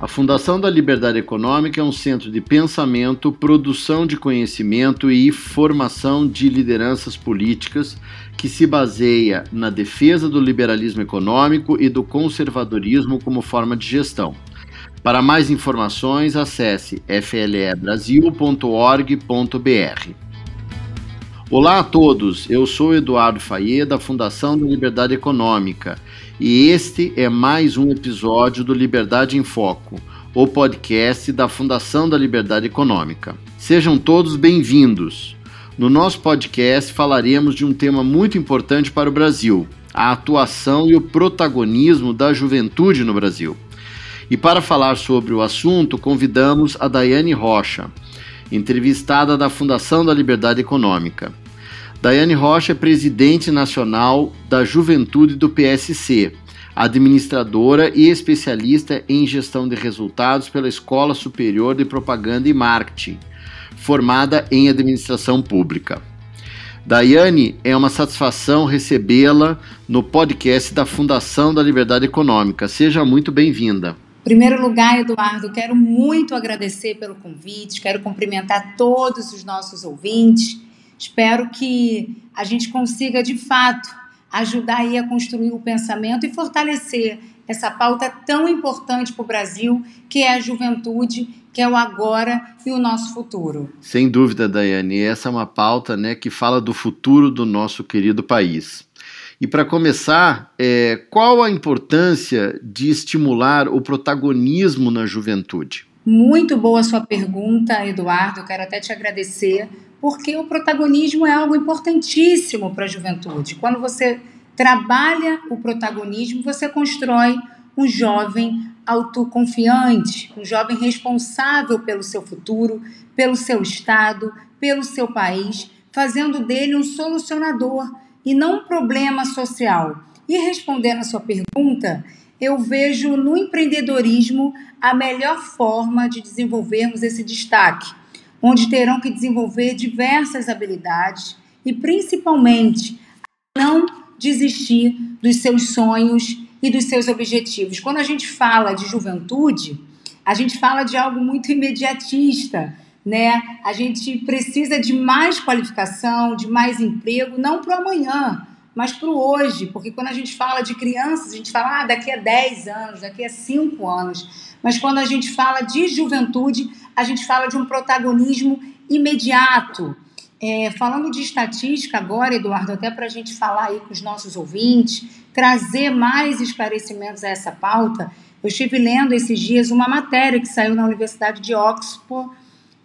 A Fundação da Liberdade Econômica é um centro de pensamento, produção de conhecimento e formação de lideranças políticas que se baseia na defesa do liberalismo econômico e do conservadorismo como forma de gestão. Para mais informações, acesse flebrasil.org.br. Olá a todos, eu sou Eduardo Faye da Fundação da Liberdade Econômica e este é mais um episódio do Liberdade em Foco, o podcast da Fundação da Liberdade Econômica. Sejam todos bem-vindos. No nosso podcast falaremos de um tema muito importante para o Brasil: a atuação e o protagonismo da juventude no Brasil. E para falar sobre o assunto, convidamos a Daiane Rocha, entrevistada da Fundação da Liberdade Econômica. Daiane Rocha é presidente nacional da Juventude do PSC, administradora e especialista em gestão de resultados pela Escola Superior de Propaganda e Marketing, formada em administração pública. Daiane, é uma satisfação recebê-la no podcast da Fundação da Liberdade Econômica. Seja muito bem-vinda. Primeiro lugar, Eduardo, quero muito agradecer pelo convite, quero cumprimentar todos os nossos ouvintes Espero que a gente consiga, de fato, ajudar aí a construir o pensamento e fortalecer essa pauta tão importante para o Brasil, que é a juventude, que é o agora e o nosso futuro. Sem dúvida, Daiane, essa é uma pauta né, que fala do futuro do nosso querido país. E para começar, é, qual a importância de estimular o protagonismo na juventude? Muito boa sua pergunta, Eduardo. Quero até te agradecer porque o protagonismo é algo importantíssimo para a juventude. Quando você trabalha o protagonismo, você constrói um jovem autoconfiante, um jovem responsável pelo seu futuro, pelo seu estado, pelo seu país, fazendo dele um solucionador e não um problema social. E respondendo a sua pergunta, eu vejo no empreendedorismo a melhor forma de desenvolvermos esse destaque onde terão que desenvolver diversas habilidades e, principalmente, não desistir dos seus sonhos e dos seus objetivos. Quando a gente fala de juventude, a gente fala de algo muito imediatista, né? A gente precisa de mais qualificação, de mais emprego, não para amanhã, mas para o hoje, porque quando a gente fala de crianças, a gente fala ah, daqui a 10 anos, daqui a 5 anos. Mas quando a gente fala de juventude, a gente fala de um protagonismo imediato. É, falando de estatística agora, Eduardo, até para a gente falar aí com os nossos ouvintes, trazer mais esclarecimentos a essa pauta, eu estive lendo esses dias uma matéria que saiu na Universidade de Oxford,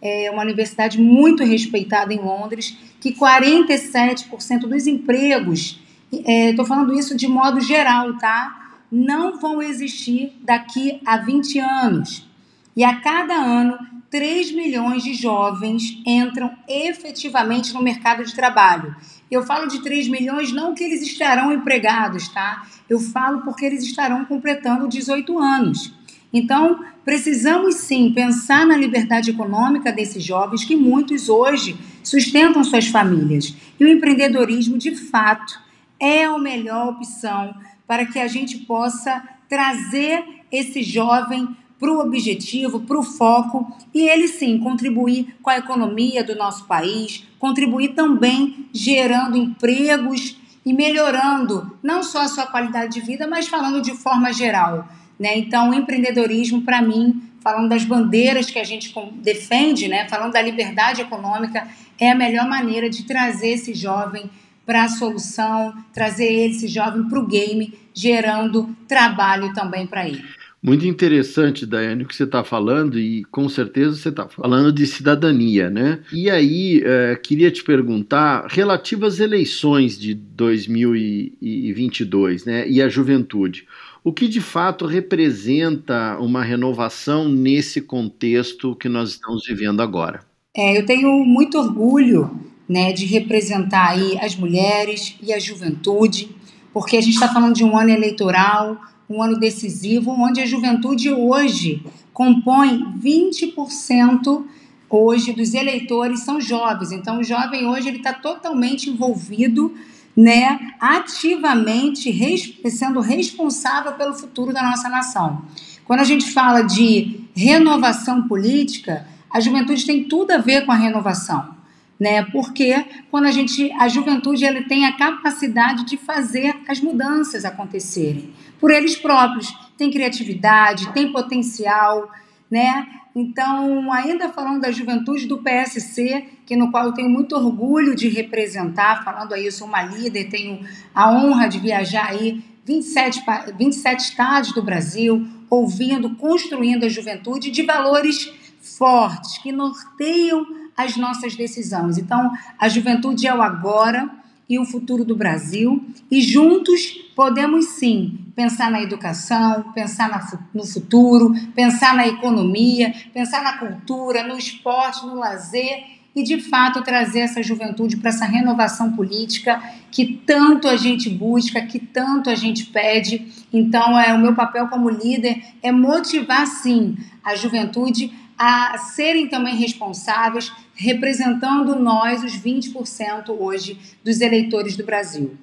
é uma universidade muito respeitada em Londres, que 47% dos empregos, estou é, falando isso de modo geral, tá? não vão existir daqui a 20 anos. E a cada ano, 3 milhões de jovens entram efetivamente no mercado de trabalho. Eu falo de 3 milhões não que eles estarão empregados, tá? Eu falo porque eles estarão completando 18 anos. Então, precisamos sim pensar na liberdade econômica desses jovens que muitos hoje sustentam suas famílias. E o empreendedorismo, de fato, é a melhor opção para que a gente possa trazer esse jovem para o objetivo, para o foco e ele sim contribuir com a economia do nosso país, contribuir também gerando empregos e melhorando não só a sua qualidade de vida, mas falando de forma geral. Né? Então, o empreendedorismo, para mim, falando das bandeiras que a gente defende, né? falando da liberdade econômica, é a melhor maneira de trazer esse jovem para a solução, trazer esse jovem para o game, gerando trabalho também para ele. Muito interessante, Daiane, o que você está falando, e com certeza você está falando de cidadania, né? E aí, é, queria te perguntar, relativo às eleições de 2022, né, e a juventude, o que de fato representa uma renovação nesse contexto que nós estamos vivendo agora? É, eu tenho muito orgulho né, de representar aí as mulheres e a juventude, porque a gente está falando de um ano eleitoral, um ano decisivo, onde a juventude hoje compõe 20% hoje dos eleitores são jovens. Então, o jovem hoje ele está totalmente envolvido, né, ativamente res, sendo responsável pelo futuro da nossa nação. Quando a gente fala de renovação política, a juventude tem tudo a ver com a renovação, né? Porque quando a gente, a juventude, ele tem a capacidade de fazer as mudanças acontecerem por eles próprios, tem criatividade, tem potencial, né? Então, ainda falando da juventude do PSC, que no qual eu tenho muito orgulho de representar, falando aí, eu sou uma líder, tenho a honra de viajar aí 27, 27 estados do Brasil, ouvindo, construindo a juventude de valores fortes que norteiam as nossas decisões. Então, a juventude é o agora e o futuro do Brasil, e juntos podemos sim pensar na educação, pensar na, no futuro, pensar na economia, pensar na cultura, no esporte, no lazer e de fato trazer essa juventude para essa renovação política que tanto a gente busca, que tanto a gente pede. Então, é o meu papel como líder é motivar sim a juventude a serem também responsáveis, representando nós, os 20% hoje dos eleitores do Brasil.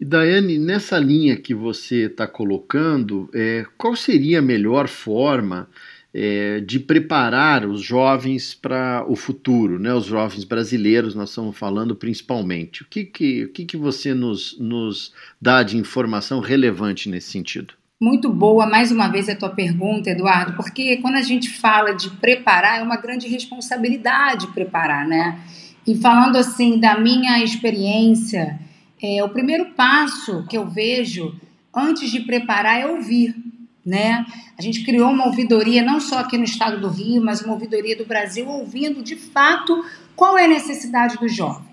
E Daiane, nessa linha que você está colocando, é, qual seria a melhor forma é, de preparar os jovens para o futuro, né? os jovens brasileiros, nós estamos falando principalmente. O que, que, o que, que você nos, nos dá de informação relevante nesse sentido? Muito boa, mais uma vez, a tua pergunta, Eduardo, porque quando a gente fala de preparar, é uma grande responsabilidade preparar, né? E falando assim da minha experiência, é, o primeiro passo que eu vejo antes de preparar é ouvir, né? A gente criou uma ouvidoria não só aqui no estado do Rio, mas uma ouvidoria do Brasil, ouvindo de fato qual é a necessidade do jovem,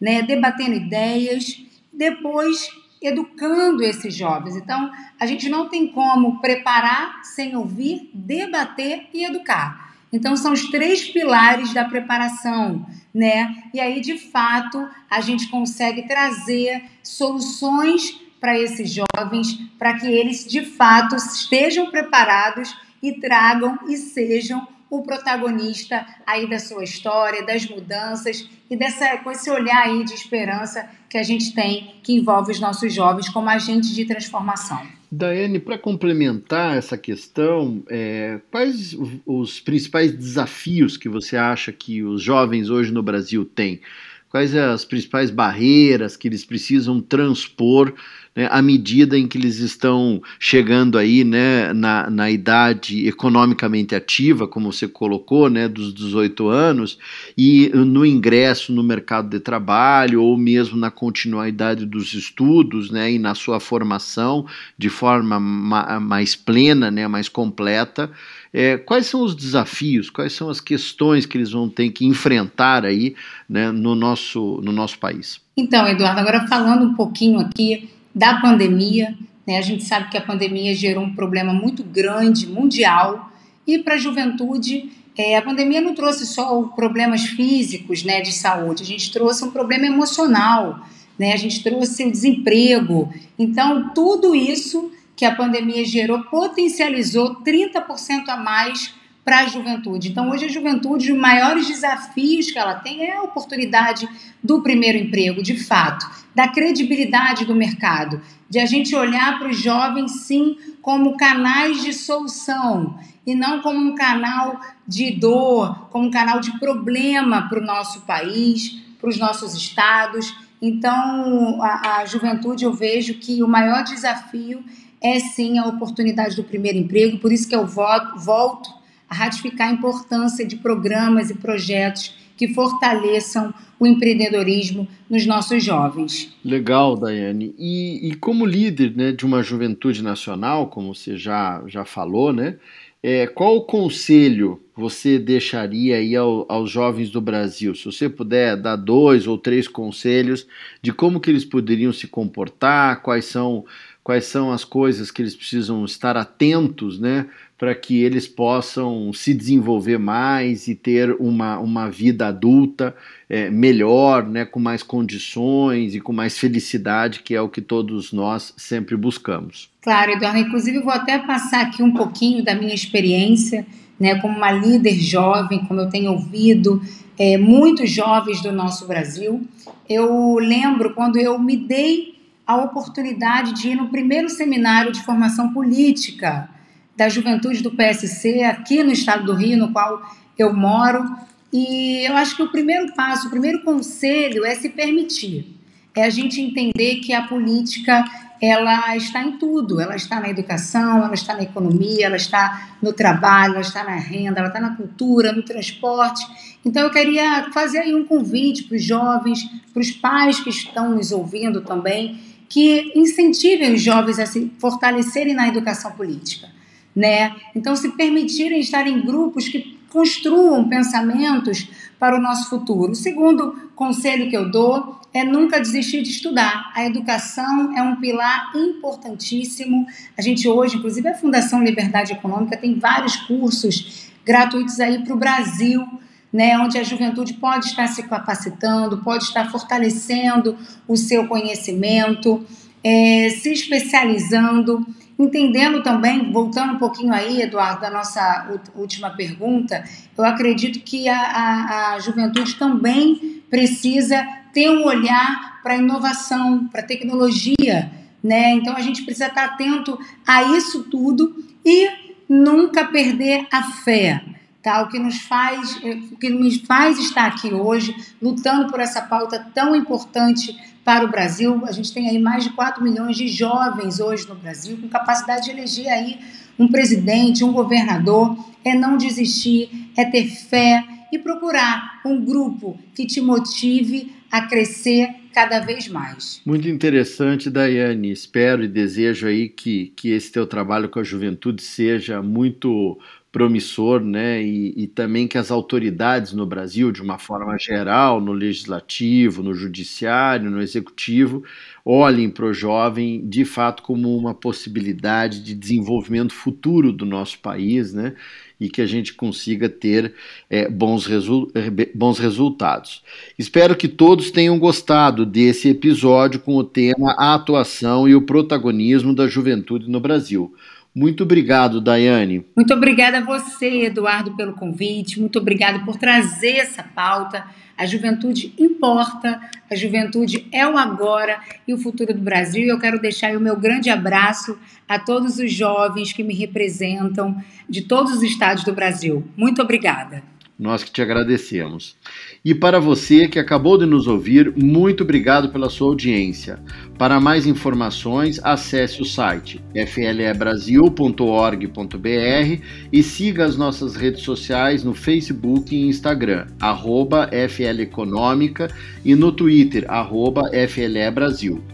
né? Debatendo ideias, depois educando esses jovens. Então, a gente não tem como preparar sem ouvir, debater e educar. Então, são os três pilares da preparação, né? E aí, de fato, a gente consegue trazer soluções para esses jovens, para que eles, de fato, estejam preparados e tragam e sejam o protagonista aí da sua história, das mudanças e dessa, com esse olhar aí de esperança que a gente tem, que envolve os nossos jovens como agentes de transformação. Daiane, para complementar essa questão, é, quais os principais desafios que você acha que os jovens hoje no Brasil têm? Quais as principais barreiras que eles precisam transpor né, à medida em que eles estão chegando aí né, na, na idade economicamente ativa, como você colocou, né, dos 18 anos, e no ingresso no mercado de trabalho, ou mesmo na continuidade dos estudos né, e na sua formação de forma ma mais plena, né, mais completa. É, quais são os desafios, quais são as questões que eles vão ter que enfrentar aí né, no, nosso, no nosso país? Então, Eduardo, agora falando um pouquinho aqui da pandemia. Né? A gente sabe que a pandemia gerou um problema muito grande, mundial, e para a juventude, é, a pandemia não trouxe só problemas físicos né, de saúde, a gente trouxe um problema emocional, né? a gente trouxe o desemprego. Então, tudo isso que a pandemia gerou potencializou 30% a mais para a juventude. Então, hoje a juventude, os maiores desafios que ela tem é a oportunidade do primeiro emprego, de fato, da credibilidade do mercado, de a gente olhar para os jovens, sim, como canais de solução e não como um canal de dor, como um canal de problema para o nosso país, para os nossos estados. Então, a, a juventude, eu vejo que o maior desafio é sim a oportunidade do primeiro emprego, por isso que eu volto, volto a ratificar a importância de programas e projetos que fortaleçam o empreendedorismo nos nossos jovens. Legal, Daiane. E, e como líder né, de uma juventude nacional, como você já, já falou, né, é, qual conselho você deixaria aí ao, aos jovens do Brasil? Se você puder dar dois ou três conselhos de como que eles poderiam se comportar, quais são, quais são as coisas que eles precisam estar atentos, né, para que eles possam se desenvolver mais e ter uma, uma vida adulta é, melhor, né, com mais condições e com mais felicidade, que é o que todos nós sempre buscamos. Claro, Eduardo. Inclusive, vou até passar aqui um pouquinho da minha experiência né, como uma líder jovem, como eu tenho ouvido é, muitos jovens do nosso Brasil. Eu lembro quando eu me dei a oportunidade de ir no primeiro seminário de formação política da juventude do PSC aqui no estado do Rio, no qual eu moro. E eu acho que o primeiro passo, o primeiro conselho é se permitir. É a gente entender que a política ela está em tudo. Ela está na educação, ela está na economia, ela está no trabalho, ela está na renda, ela está na cultura, no transporte. Então eu queria fazer aí um convite para os jovens, para os pais que estão nos ouvindo também, que incentivem os jovens a se fortalecerem na educação política, né? Então se permitirem estar em grupos que construam pensamentos para o nosso futuro. O segundo conselho que eu dou é nunca desistir de estudar. A educação é um pilar importantíssimo. A gente hoje, inclusive a Fundação Liberdade Econômica tem vários cursos gratuitos aí para o Brasil né, onde a juventude pode estar se capacitando, pode estar fortalecendo o seu conhecimento, é, se especializando, entendendo também, voltando um pouquinho aí, Eduardo, da nossa última pergunta, eu acredito que a, a, a juventude também precisa ter um olhar para a inovação, para a tecnologia, né? Então a gente precisa estar atento a isso tudo e nunca perder a fé tá? O que nos faz, o que me faz estar aqui hoje, lutando por essa pauta tão importante para o Brasil. A gente tem aí mais de 4 milhões de jovens hoje no Brasil, com capacidade de eleger aí um presidente, um governador. É não desistir, é ter fé e procurar um grupo que te motive a crescer cada vez mais. Muito interessante, Daiane. Espero e desejo aí que, que esse teu trabalho com a juventude seja muito promissor, né? E, e, também que as autoridades no Brasil, de uma forma geral, no legislativo, no judiciário, no executivo, olhem para o jovem de fato como uma possibilidade de desenvolvimento futuro do nosso país, né? E que a gente consiga ter é, bons, resu bons resultados. Espero que todos tenham gostado desse episódio com o tema A atuação e o protagonismo da juventude no Brasil. Muito obrigado, Daiane. Muito obrigada a você, Eduardo, pelo convite. Muito obrigada por trazer essa pauta. A juventude importa, a juventude é o agora e o futuro do Brasil. Eu quero deixar o meu grande abraço a todos os jovens que me representam de todos os estados do Brasil. Muito obrigada. Nós que te agradecemos. E para você que acabou de nos ouvir, muito obrigado pela sua audiência. Para mais informações, acesse o site flebrasil.org.br e siga as nossas redes sociais no Facebook e Instagram, arroba FLEconômica e no Twitter, arroba FLEBrasil.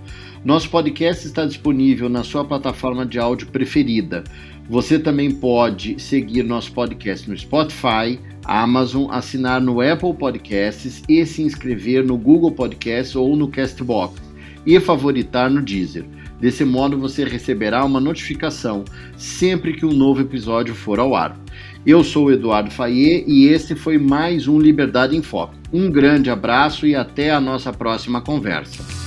Nosso podcast está disponível na sua plataforma de áudio preferida. Você também pode seguir nosso podcast no Spotify, Amazon, assinar no Apple Podcasts e se inscrever no Google Podcasts ou no Castbox e favoritar no Deezer. Desse modo você receberá uma notificação sempre que um novo episódio for ao ar. Eu sou o Eduardo Fayet e esse foi mais um Liberdade em Foco. Um grande abraço e até a nossa próxima conversa.